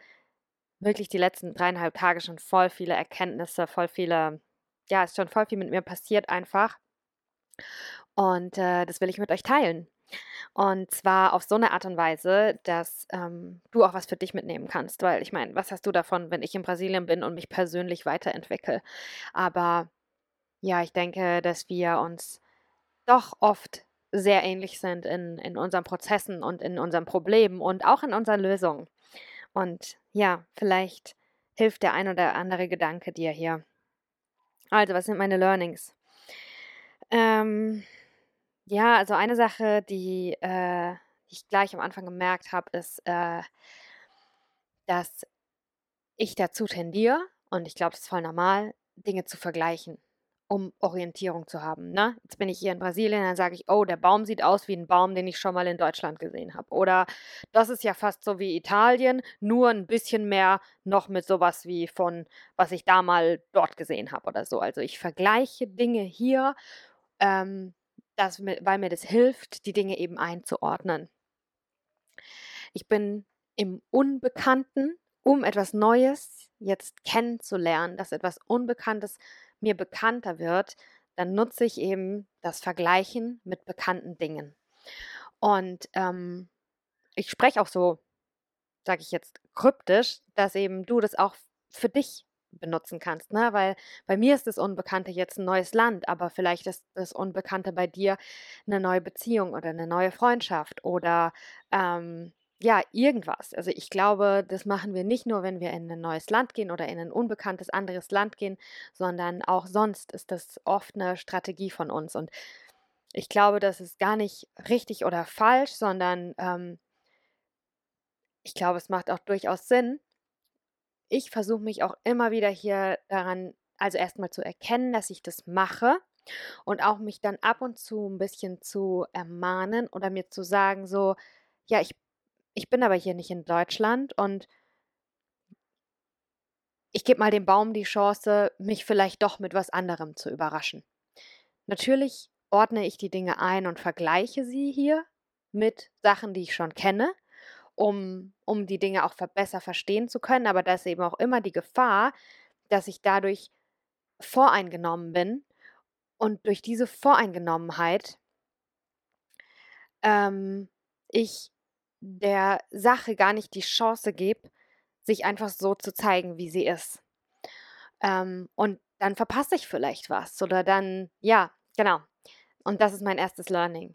wirklich die letzten dreieinhalb Tage schon voll viele Erkenntnisse, voll viele, ja, ist schon voll viel mit mir passiert einfach. Und äh, das will ich mit euch teilen. Und zwar auf so eine Art und Weise, dass ähm, du auch was für dich mitnehmen kannst. Weil ich meine, was hast du davon, wenn ich in Brasilien bin und mich persönlich weiterentwickle? Aber ja, ich denke, dass wir uns doch oft sehr ähnlich sind in, in unseren Prozessen und in unseren Problemen und auch in unseren Lösungen. Und ja, vielleicht hilft der ein oder andere Gedanke dir hier. Also, was sind meine Learnings? Ähm, ja, also eine Sache, die, äh, ich gleich am Anfang gemerkt habe, ist, äh, dass ich dazu tendiere, und ich glaube, das ist voll normal, Dinge zu vergleichen um Orientierung zu haben. Ne? Jetzt bin ich hier in Brasilien, dann sage ich, oh, der Baum sieht aus wie ein Baum, den ich schon mal in Deutschland gesehen habe. Oder das ist ja fast so wie Italien, nur ein bisschen mehr noch mit sowas wie von, was ich da mal dort gesehen habe oder so. Also ich vergleiche Dinge hier, ähm, das, weil mir das hilft, die Dinge eben einzuordnen. Ich bin im Unbekannten, um etwas Neues jetzt kennenzulernen, dass etwas Unbekanntes mir bekannter wird, dann nutze ich eben das Vergleichen mit bekannten Dingen. Und ähm, ich spreche auch so, sage ich jetzt kryptisch, dass eben du das auch für dich benutzen kannst, ne? Weil bei mir ist das Unbekannte jetzt ein neues Land, aber vielleicht ist das Unbekannte bei dir eine neue Beziehung oder eine neue Freundschaft oder ähm, ja, irgendwas. Also ich glaube, das machen wir nicht nur, wenn wir in ein neues Land gehen oder in ein unbekanntes anderes Land gehen, sondern auch sonst ist das oft eine Strategie von uns. Und ich glaube, das ist gar nicht richtig oder falsch, sondern ähm, ich glaube, es macht auch durchaus Sinn. Ich versuche mich auch immer wieder hier daran, also erstmal zu erkennen, dass ich das mache und auch mich dann ab und zu ein bisschen zu ermahnen oder mir zu sagen, so, ja, ich ich bin aber hier nicht in Deutschland und ich gebe mal dem Baum die Chance, mich vielleicht doch mit was anderem zu überraschen. Natürlich ordne ich die Dinge ein und vergleiche sie hier mit Sachen, die ich schon kenne, um, um die Dinge auch besser verstehen zu können. Aber da ist eben auch immer die Gefahr, dass ich dadurch voreingenommen bin und durch diese Voreingenommenheit ähm, ich der Sache gar nicht die Chance gebe, sich einfach so zu zeigen, wie sie ist. Ähm, und dann verpasse ich vielleicht was oder dann, ja, genau. Und das ist mein erstes Learning.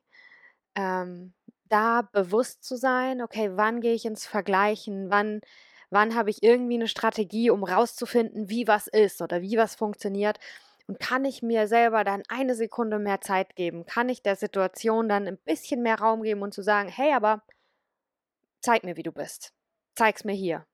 Ähm, da bewusst zu sein, okay, wann gehe ich ins Vergleichen, wann, wann habe ich irgendwie eine Strategie, um rauszufinden, wie was ist oder wie was funktioniert. Und kann ich mir selber dann eine Sekunde mehr Zeit geben? Kann ich der Situation dann ein bisschen mehr Raum geben und zu sagen, hey, aber zeig mir, wie du bist. Zeig's mir hier.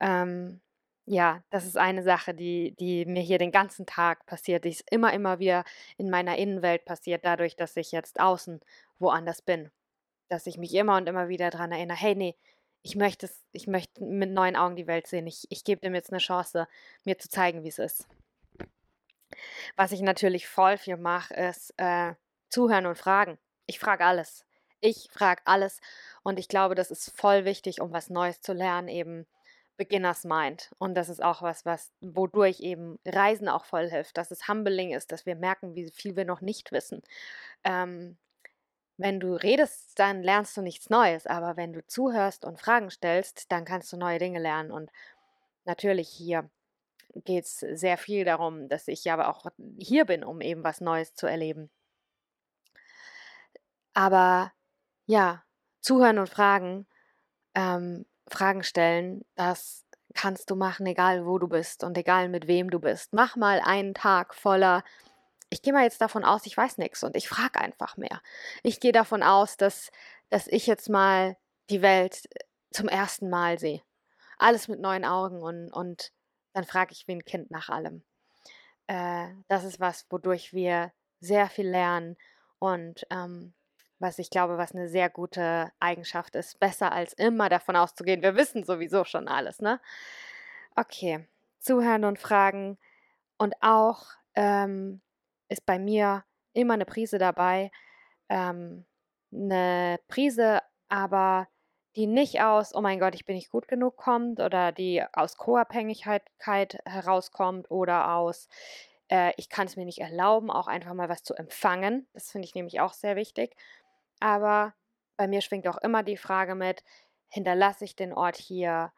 Ähm, ja, das ist eine Sache, die, die mir hier den ganzen Tag passiert, die ist immer, immer wieder in meiner Innenwelt passiert, dadurch, dass ich jetzt außen woanders bin. Dass ich mich immer und immer wieder daran erinnere, hey, nee, ich möchte ich möchte mit neuen Augen die Welt sehen. Ich, ich gebe dem jetzt eine Chance, mir zu zeigen, wie es ist. Was ich natürlich voll viel mache, ist äh, zuhören und fragen. Ich frage alles. Ich frage alles und ich glaube, das ist voll wichtig, um was Neues zu lernen, eben Beginners Mind. Und das ist auch was, was, wodurch eben Reisen auch voll hilft, dass es humbling ist, dass wir merken, wie viel wir noch nicht wissen. Ähm, wenn du redest, dann lernst du nichts Neues, aber wenn du zuhörst und Fragen stellst, dann kannst du neue Dinge lernen. Und natürlich hier geht es sehr viel darum, dass ich aber auch hier bin, um eben was Neues zu erleben. Aber ja, zuhören und fragen, ähm, Fragen stellen, das kannst du machen, egal wo du bist und egal mit wem du bist. Mach mal einen Tag voller, ich gehe mal jetzt davon aus, ich weiß nichts und ich frage einfach mehr. Ich gehe davon aus, dass, dass ich jetzt mal die Welt äh, zum ersten Mal sehe. Alles mit neuen Augen und, und dann frage ich wie ein Kind nach allem. Äh, das ist was, wodurch wir sehr viel lernen und ähm, was ich glaube, was eine sehr gute Eigenschaft ist. Besser als immer davon auszugehen, wir wissen sowieso schon alles, ne? Okay, zuhören und fragen. Und auch ähm, ist bei mir immer eine Prise dabei. Ähm, eine Prise, aber die nicht aus, oh mein Gott, ich bin nicht gut genug kommt oder die aus Co-Abhängigkeit herauskommt oder aus, äh, ich kann es mir nicht erlauben, auch einfach mal was zu empfangen. Das finde ich nämlich auch sehr wichtig. Aber bei mir schwingt auch immer die Frage mit, hinterlasse ich den Ort hier,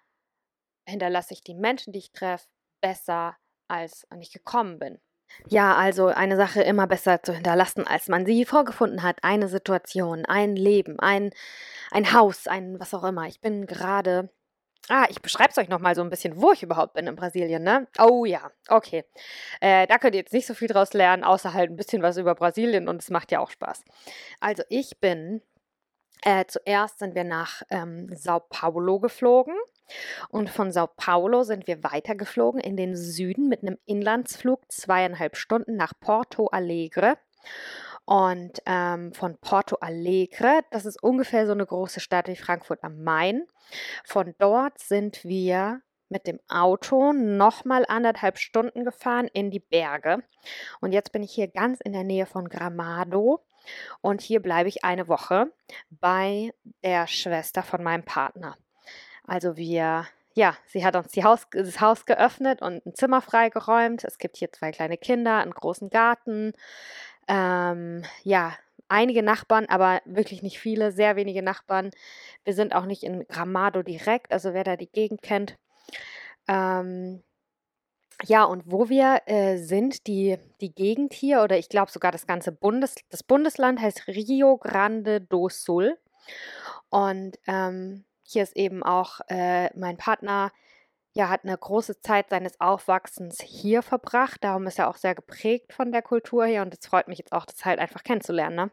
hinterlasse ich die Menschen, die ich treffe, besser, als ich gekommen bin. Ja, also eine Sache immer besser zu hinterlassen, als man sie vorgefunden hat. Eine Situation, ein Leben, ein, ein Haus, ein was auch immer. Ich bin gerade Ah, ich beschreibe es euch nochmal so ein bisschen, wo ich überhaupt bin in Brasilien, ne? Oh ja, okay. Äh, da könnt ihr jetzt nicht so viel draus lernen, außer halt ein bisschen was über Brasilien und es macht ja auch Spaß. Also ich bin, äh, zuerst sind wir nach ähm, Sao Paulo geflogen und von Sao Paulo sind wir weitergeflogen in den Süden mit einem Inlandsflug zweieinhalb Stunden nach Porto Alegre. Und ähm, von Porto Alegre, das ist ungefähr so eine große Stadt wie Frankfurt am Main. Von dort sind wir mit dem Auto nochmal anderthalb Stunden gefahren in die Berge. Und jetzt bin ich hier ganz in der Nähe von Gramado. Und hier bleibe ich eine Woche bei der Schwester von meinem Partner. Also wir, ja, sie hat uns Haus, das Haus geöffnet und ein Zimmer freigeräumt. Es gibt hier zwei kleine Kinder, einen großen Garten. Ähm, ja, einige Nachbarn, aber wirklich nicht viele, sehr wenige Nachbarn. Wir sind auch nicht in Gramado direkt, also wer da die Gegend kennt. Ähm, ja, und wo wir äh, sind, die, die Gegend hier, oder ich glaube sogar das ganze Bundes, das Bundesland heißt Rio Grande do Sul. Und ähm, hier ist eben auch äh, mein Partner ja, hat eine große Zeit seines Aufwachsens hier verbracht. Darum ist er auch sehr geprägt von der Kultur hier und es freut mich jetzt auch, das halt einfach kennenzulernen. Ne?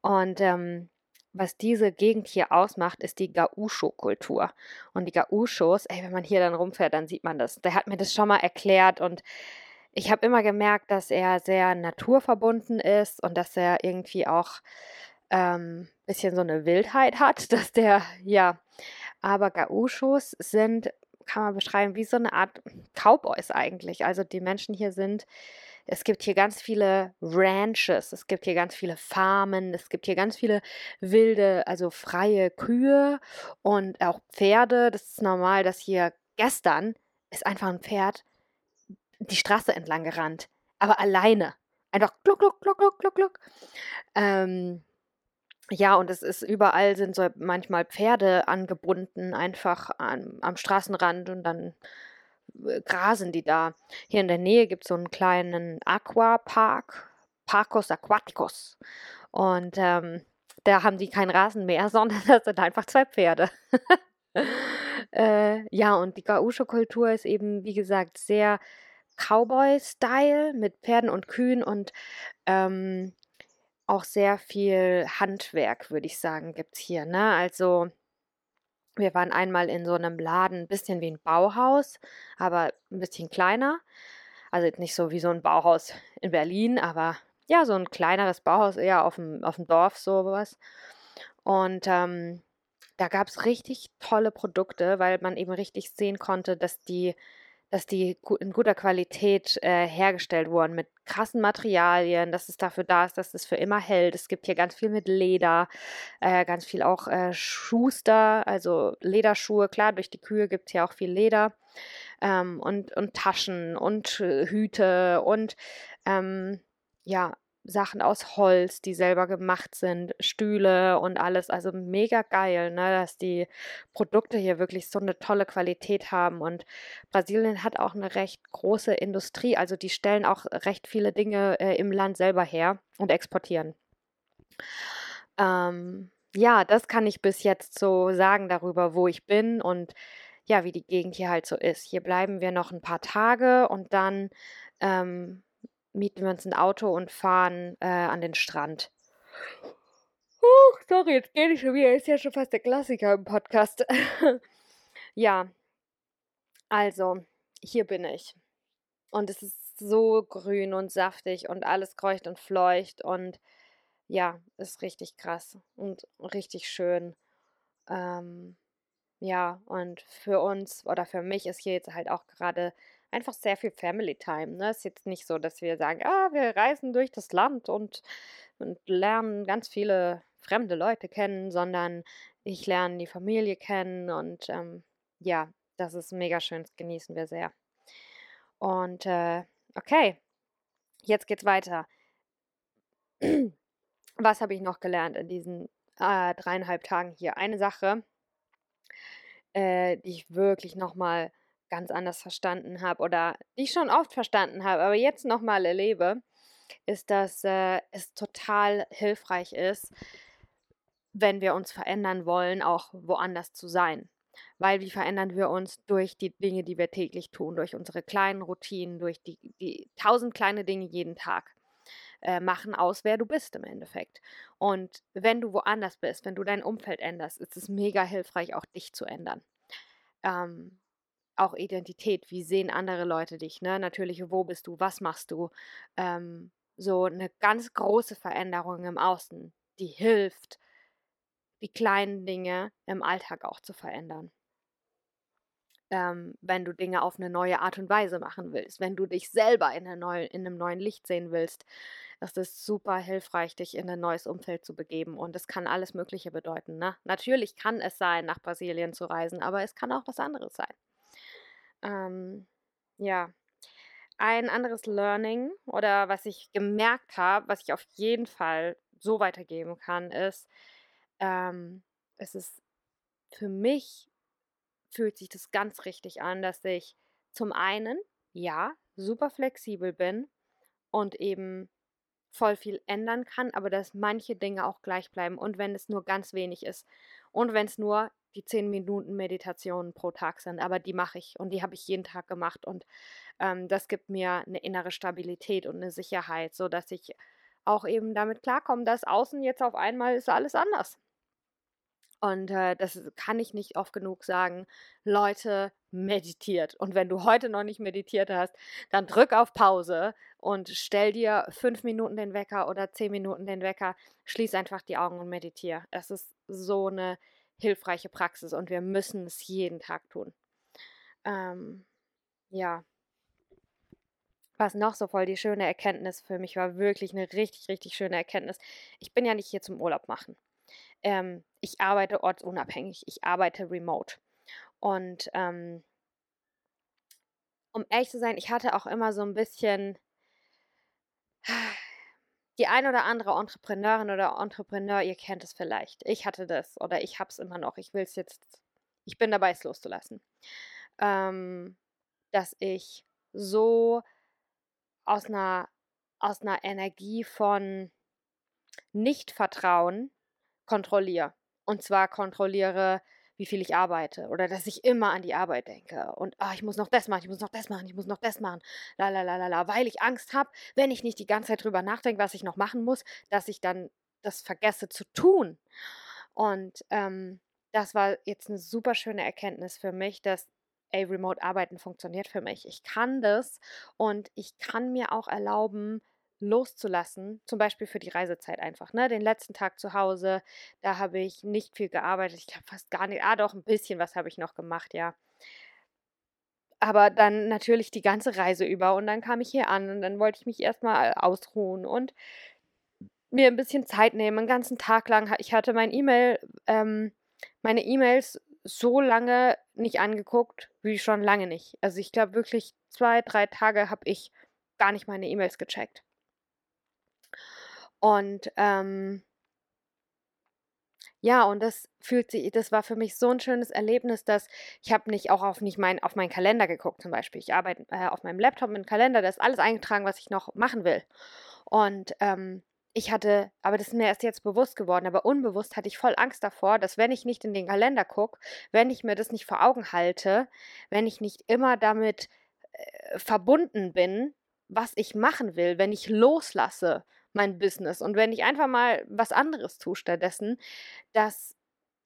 Und ähm, was diese Gegend hier ausmacht, ist die Gaúcho-Kultur. Und die Gaúchos, ey, wenn man hier dann rumfährt, dann sieht man das. Der hat mir das schon mal erklärt und ich habe immer gemerkt, dass er sehr naturverbunden ist und dass er irgendwie auch ähm, bisschen so eine Wildheit hat, dass der, ja, aber Gaúchos sind kann man beschreiben, wie so eine Art Cowboys eigentlich. Also die Menschen hier sind, es gibt hier ganz viele Ranches, es gibt hier ganz viele Farmen, es gibt hier ganz viele wilde, also freie Kühe und auch Pferde. Das ist normal, dass hier gestern ist einfach ein Pferd die Straße entlang gerannt, aber alleine. Einfach gluck, gluck, gluck, gluck, gluck, gluck. Ähm, ja, und es ist überall sind so manchmal Pferde angebunden, einfach an, am Straßenrand und dann äh, grasen die da. Hier in der Nähe gibt es so einen kleinen Aquapark, Parcos Aquaticos. Und ähm, da haben die kein Rasen mehr, sondern das sind einfach zwei Pferde. äh, ja, und die Gaúcho-Kultur ist eben, wie gesagt, sehr Cowboy-Style mit Pferden und Kühen und ähm, auch sehr viel Handwerk, würde ich sagen, gibt es hier. Ne? Also wir waren einmal in so einem Laden, ein bisschen wie ein Bauhaus, aber ein bisschen kleiner. Also nicht so wie so ein Bauhaus in Berlin, aber ja, so ein kleineres Bauhaus eher auf dem, auf dem Dorf, sowas. Und ähm, da gab es richtig tolle Produkte, weil man eben richtig sehen konnte, dass die dass die in guter Qualität äh, hergestellt wurden mit krassen Materialien, dass es dafür da ist, dass es für immer hält. Es gibt hier ganz viel mit Leder, äh, ganz viel auch äh, Schuster, also Lederschuhe. Klar, durch die Kühe gibt es hier auch viel Leder ähm, und, und Taschen und äh, Hüte und ähm, ja, Sachen aus Holz, die selber gemacht sind, Stühle und alles. Also mega geil, ne, dass die Produkte hier wirklich so eine tolle Qualität haben. Und Brasilien hat auch eine recht große Industrie. Also die stellen auch recht viele Dinge äh, im Land selber her und exportieren. Ähm, ja, das kann ich bis jetzt so sagen darüber, wo ich bin und ja, wie die Gegend hier halt so ist. Hier bleiben wir noch ein paar Tage und dann ähm, mieten wir uns ein Auto und fahren äh, an den Strand. Oh, sorry, jetzt gehe ich schon wieder. Ist ja schon fast der Klassiker im Podcast. ja, also, hier bin ich. Und es ist so grün und saftig und alles kreucht und fleucht und ja, ist richtig krass und richtig schön. Ähm, ja, und für uns oder für mich ist hier jetzt halt auch gerade einfach sehr viel Family Time. Ne? Ist jetzt nicht so, dass wir sagen, ah, wir reisen durch das Land und, und lernen ganz viele fremde Leute kennen, sondern ich lerne die Familie kennen und ähm, ja, das ist mega schön, das genießen wir sehr. Und äh, okay, jetzt geht's weiter. Was habe ich noch gelernt in diesen äh, dreieinhalb Tagen hier? Eine Sache, äh, die ich wirklich nochmal ganz anders verstanden habe oder die ich schon oft verstanden habe, aber jetzt nochmal erlebe, ist, dass äh, es total hilfreich ist, wenn wir uns verändern wollen, auch woanders zu sein. Weil wie verändern wir uns durch die Dinge, die wir täglich tun, durch unsere kleinen Routinen, durch die, die tausend kleine Dinge jeden Tag äh, machen aus, wer du bist im Endeffekt. Und wenn du woanders bist, wenn du dein Umfeld änderst, ist es mega hilfreich, auch dich zu ändern. Ähm, auch Identität, wie sehen andere Leute dich, ne? Natürlich, wo bist du, was machst du? Ähm, so eine ganz große Veränderung im Außen, die hilft, die kleinen Dinge im Alltag auch zu verändern. Ähm, wenn du Dinge auf eine neue Art und Weise machen willst, wenn du dich selber in, neue, in einem neuen Licht sehen willst, ist es super hilfreich, dich in ein neues Umfeld zu begeben. Und es kann alles Mögliche bedeuten. Ne? Natürlich kann es sein, nach Brasilien zu reisen, aber es kann auch was anderes sein. Ähm, ja. Ein anderes Learning oder was ich gemerkt habe, was ich auf jeden Fall so weitergeben kann, ist, ähm, es ist für mich fühlt sich das ganz richtig an, dass ich zum einen, ja, super flexibel bin und eben voll viel ändern kann, aber dass manche Dinge auch gleich bleiben und wenn es nur ganz wenig ist und wenn es nur die 10 Minuten Meditationen pro Tag sind, aber die mache ich und die habe ich jeden Tag gemacht und ähm, das gibt mir eine innere Stabilität und eine Sicherheit, so dass ich auch eben damit klarkomme, dass außen jetzt auf einmal ist alles anders. Und äh, das kann ich nicht oft genug sagen. Leute, meditiert. Und wenn du heute noch nicht meditiert hast, dann drück auf Pause und stell dir fünf Minuten den Wecker oder zehn Minuten den Wecker. Schließ einfach die Augen und meditiere. Es ist so eine hilfreiche Praxis und wir müssen es jeden Tag tun. Ähm, ja. Was noch so voll die schöne Erkenntnis für mich war, wirklich eine richtig, richtig schöne Erkenntnis. Ich bin ja nicht hier zum Urlaub machen. Ähm, ich arbeite ortsunabhängig, ich arbeite remote. Und ähm, um ehrlich zu sein, ich hatte auch immer so ein bisschen die ein oder andere Entrepreneurin oder Entrepreneur, ihr kennt es vielleicht. Ich hatte das oder ich habe es immer noch. Ich will es jetzt, ich bin dabei, es loszulassen. Ähm, dass ich so aus einer, aus einer Energie von Nicht-Vertrauen kontrolliere. Und zwar kontrolliere, wie viel ich arbeite oder dass ich immer an die Arbeit denke und ah, ich muss noch das machen, ich muss noch das machen, ich muss noch das machen, la la la la la, weil ich Angst habe, wenn ich nicht die ganze Zeit drüber nachdenke, was ich noch machen muss, dass ich dann das vergesse zu tun. Und ähm, das war jetzt eine super schöne Erkenntnis für mich, dass ey, Remote-Arbeiten funktioniert für mich. Ich kann das und ich kann mir auch erlauben, loszulassen, zum Beispiel für die Reisezeit einfach. Ne? Den letzten Tag zu Hause, da habe ich nicht viel gearbeitet. Ich glaube fast gar nicht. Ah, doch, ein bisschen was habe ich noch gemacht, ja. Aber dann natürlich die ganze Reise über und dann kam ich hier an und dann wollte ich mich erstmal ausruhen und mir ein bisschen Zeit nehmen, einen ganzen Tag lang. Ich hatte mein E-Mail, ähm, meine E-Mails so lange nicht angeguckt, wie schon lange nicht. Also ich glaube wirklich zwei, drei Tage habe ich gar nicht meine E-Mails gecheckt. Und ähm, ja, und das fühlt sich, das war für mich so ein schönes Erlebnis, dass ich habe nicht auch auf nicht mein, auf meinen Kalender geguckt zum Beispiel. Ich arbeite äh, auf meinem Laptop mit einem Kalender, da ist alles eingetragen, was ich noch machen will. Und ähm, ich hatte, aber das ist mir erst jetzt bewusst geworden, aber unbewusst hatte ich voll Angst davor, dass wenn ich nicht in den Kalender gucke, wenn ich mir das nicht vor Augen halte, wenn ich nicht immer damit äh, verbunden bin, was ich machen will, wenn ich loslasse, mein Business. Und wenn ich einfach mal was anderes tue stattdessen, dass,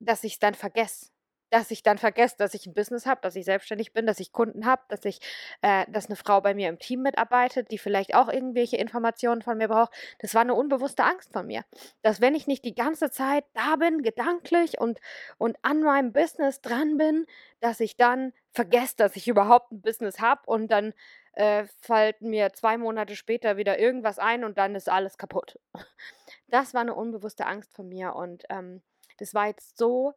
dass ich es dann vergesse. Dass ich dann vergesse, dass ich ein Business habe, dass ich selbstständig bin, dass ich Kunden habe, dass ich, äh, dass eine Frau bei mir im Team mitarbeitet, die vielleicht auch irgendwelche Informationen von mir braucht. Das war eine unbewusste Angst von mir. Dass wenn ich nicht die ganze Zeit da bin, gedanklich und, und an meinem Business dran bin, dass ich dann vergesse, dass ich überhaupt ein Business habe und dann äh, fällt mir zwei Monate später wieder irgendwas ein und dann ist alles kaputt. Das war eine unbewusste Angst von mir und ähm, das war jetzt so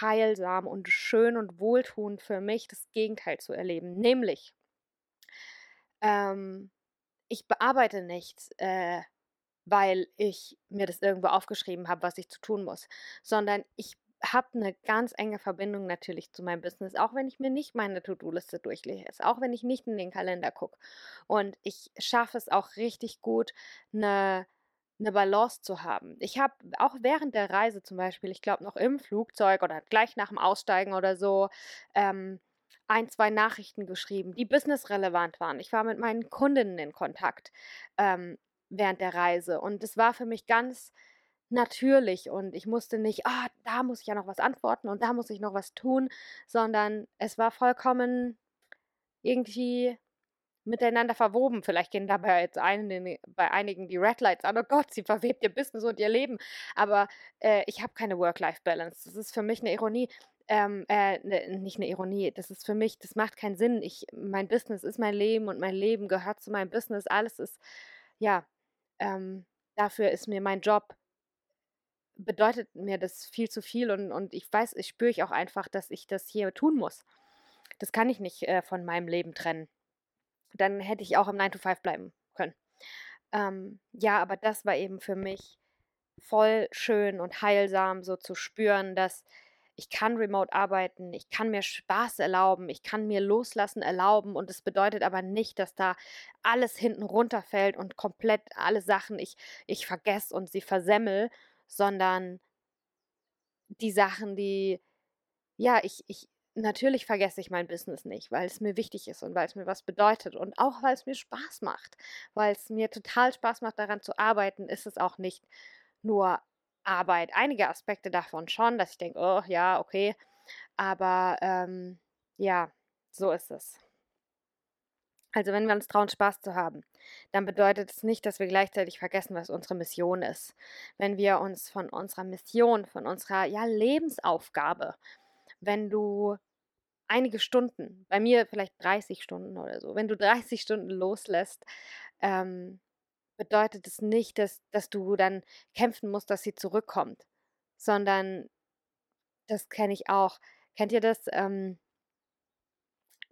heilsam und schön und wohltuend für mich, das Gegenteil zu erleben. Nämlich, ähm, ich bearbeite nichts, äh, weil ich mir das irgendwo aufgeschrieben habe, was ich zu tun muss, sondern ich habe eine ganz enge Verbindung natürlich zu meinem Business, auch wenn ich mir nicht meine To-Do-Liste durchlese, auch wenn ich nicht in den Kalender gucke. Und ich schaffe es auch richtig gut, eine eine Balance zu haben. Ich habe auch während der Reise zum Beispiel, ich glaube noch im Flugzeug oder gleich nach dem Aussteigen oder so, ähm, ein, zwei Nachrichten geschrieben, die businessrelevant waren. Ich war mit meinen Kundinnen in Kontakt ähm, während der Reise und es war für mich ganz natürlich und ich musste nicht, ah, da muss ich ja noch was antworten und da muss ich noch was tun, sondern es war vollkommen irgendwie miteinander verwoben. Vielleicht gehen dabei jetzt einen, bei einigen die Red Lights an. Oh Gott, sie verwebt ihr Business und ihr Leben. Aber äh, ich habe keine Work-Life-Balance. Das ist für mich eine Ironie. Ähm, äh, ne, nicht eine Ironie. Das ist für mich, das macht keinen Sinn. Ich, mein Business ist mein Leben und mein Leben gehört zu meinem Business. Alles ist, ja, ähm, dafür ist mir mein Job bedeutet mir das viel zu viel und, und ich weiß, ich spüre ich auch einfach, dass ich das hier tun muss. Das kann ich nicht äh, von meinem Leben trennen dann hätte ich auch im 9 to 5 bleiben können. Ähm, ja, aber das war eben für mich voll schön und heilsam, so zu spüren, dass ich kann remote arbeiten, ich kann mir Spaß erlauben, ich kann mir loslassen erlauben und es bedeutet aber nicht, dass da alles hinten runterfällt und komplett alle Sachen ich, ich vergesse und sie versemmel, sondern die Sachen, die, ja, ich, ich, natürlich vergesse ich mein Business nicht, weil es mir wichtig ist und weil es mir was bedeutet und auch weil es mir Spaß macht, weil es mir total Spaß macht, daran zu arbeiten, ist es auch nicht nur Arbeit. Einige Aspekte davon schon, dass ich denke, oh ja, okay, aber ähm, ja, so ist es. Also wenn wir uns trauen, Spaß zu haben, dann bedeutet es nicht, dass wir gleichzeitig vergessen, was unsere Mission ist. Wenn wir uns von unserer Mission, von unserer ja, Lebensaufgabe wenn du einige Stunden, bei mir vielleicht 30 Stunden oder so, wenn du 30 Stunden loslässt, ähm, bedeutet es nicht, dass, dass du dann kämpfen musst, dass sie zurückkommt, sondern das kenne ich auch. Kennt ihr das? Ähm,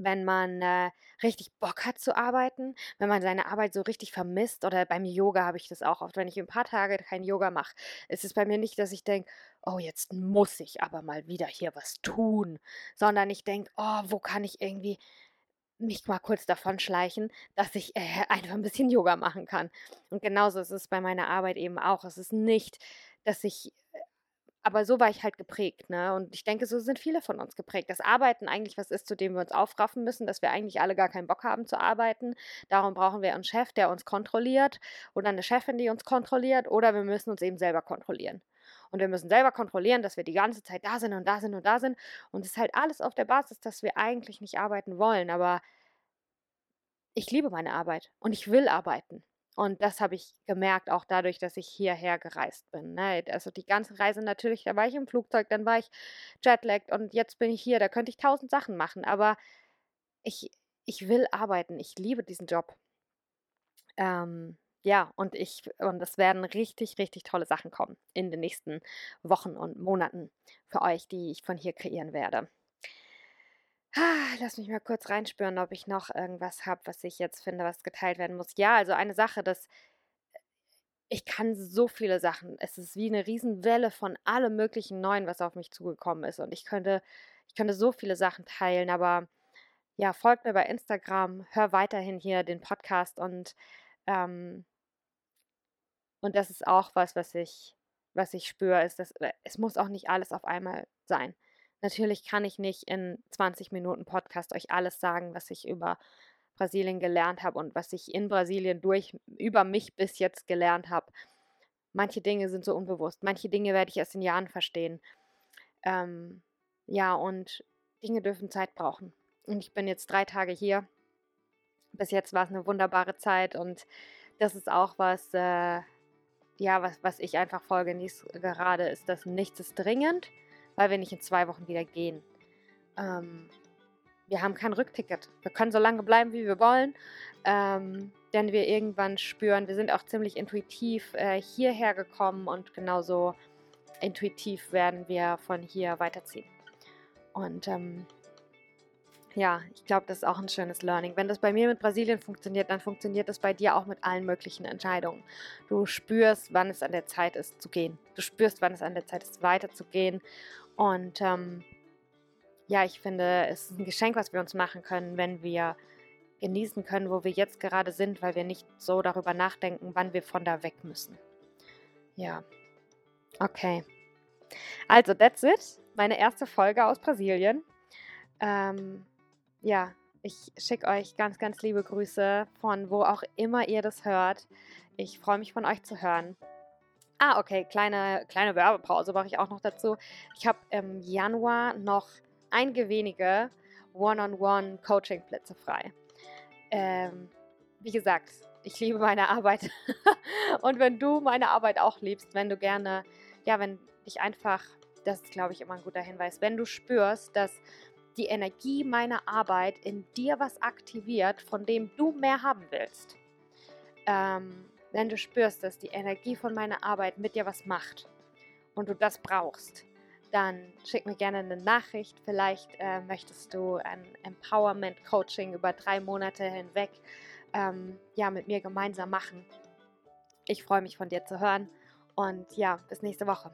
wenn man äh, richtig Bock hat zu arbeiten, wenn man seine Arbeit so richtig vermisst oder beim Yoga habe ich das auch oft, wenn ich ein paar Tage kein Yoga mache, ist es bei mir nicht, dass ich denke, oh, jetzt muss ich aber mal wieder hier was tun, sondern ich denke, oh, wo kann ich irgendwie mich mal kurz davon schleichen, dass ich äh, einfach ein bisschen Yoga machen kann. Und genauso ist es bei meiner Arbeit eben auch. Es ist nicht, dass ich aber so war ich halt geprägt, ne? Und ich denke, so sind viele von uns geprägt, dass Arbeiten eigentlich was ist, zu dem wir uns aufraffen müssen, dass wir eigentlich alle gar keinen Bock haben zu arbeiten. Darum brauchen wir einen Chef, der uns kontrolliert oder eine Chefin, die uns kontrolliert oder wir müssen uns eben selber kontrollieren. Und wir müssen selber kontrollieren, dass wir die ganze Zeit da sind und da sind und da sind. Und es ist halt alles auf der Basis, dass wir eigentlich nicht arbeiten wollen. Aber ich liebe meine Arbeit und ich will arbeiten. Und das habe ich gemerkt, auch dadurch, dass ich hierher gereist bin. Ne? Also die ganze Reise natürlich, da war ich im Flugzeug, dann war ich jetlagged und jetzt bin ich hier, da könnte ich tausend Sachen machen, aber ich, ich will arbeiten, ich liebe diesen Job. Ähm, ja, und ich, und es werden richtig, richtig tolle Sachen kommen in den nächsten Wochen und Monaten für euch, die ich von hier kreieren werde. Ah, lass mich mal kurz reinspüren, ob ich noch irgendwas habe, was ich jetzt finde, was geteilt werden muss. Ja, also eine Sache, dass äh, ich kann so viele Sachen. Es ist wie eine Riesenwelle von allem möglichen Neuen, was auf mich zugekommen ist. Und ich könnte, ich könnte so viele Sachen teilen, aber ja, folgt mir bei Instagram, hör weiterhin hier den Podcast und ähm, und das ist auch was, was ich, was ich spüre, ist, dass äh, es muss auch nicht alles auf einmal sein. Natürlich kann ich nicht in 20 Minuten Podcast euch alles sagen, was ich über Brasilien gelernt habe und was ich in Brasilien durch über mich bis jetzt gelernt habe. Manche Dinge sind so unbewusst, manche Dinge werde ich erst in Jahren verstehen. Ähm, ja, und Dinge dürfen Zeit brauchen. Und ich bin jetzt drei Tage hier. Bis jetzt war es eine wunderbare Zeit und das ist auch was, äh, ja, was, was ich einfach voll genieße gerade, ist, dass nichts ist dringend weil wir nicht in zwei Wochen wieder gehen. Ähm, wir haben kein Rückticket. Wir können so lange bleiben, wie wir wollen, ähm, denn wir irgendwann spüren, wir sind auch ziemlich intuitiv äh, hierher gekommen und genauso intuitiv werden wir von hier weiterziehen. Und ähm, ja, ich glaube, das ist auch ein schönes Learning. Wenn das bei mir mit Brasilien funktioniert, dann funktioniert das bei dir auch mit allen möglichen Entscheidungen. Du spürst, wann es an der Zeit ist zu gehen. Du spürst, wann es an der Zeit ist weiterzugehen. Und ähm, ja, ich finde, es ist ein Geschenk, was wir uns machen können, wenn wir genießen können, wo wir jetzt gerade sind, weil wir nicht so darüber nachdenken, wann wir von da weg müssen. ja. Okay. Also, that's it. Meine erste Folge aus Brasilien. Ähm, ja, ich schicke euch ganz, ganz liebe Grüße von wo auch immer ihr das hört. Ich freue mich von euch zu hören. Ah, okay, kleine, kleine Werbepause mache ich auch noch dazu. Ich habe im Januar noch einige wenige One-on-One-Coaching-Plätze frei. Ähm, wie gesagt, ich liebe meine Arbeit. Und wenn du meine Arbeit auch liebst, wenn du gerne, ja, wenn dich einfach, das ist, glaube ich, immer ein guter Hinweis, wenn du spürst, dass die Energie meiner Arbeit in dir was aktiviert, von dem du mehr haben willst. Ähm, wenn du spürst, dass die Energie von meiner Arbeit mit dir was macht und du das brauchst, dann schick mir gerne eine Nachricht. Vielleicht äh, möchtest du ein Empowerment-Coaching über drei Monate hinweg ähm, ja, mit mir gemeinsam machen. Ich freue mich von dir zu hören und ja, bis nächste Woche.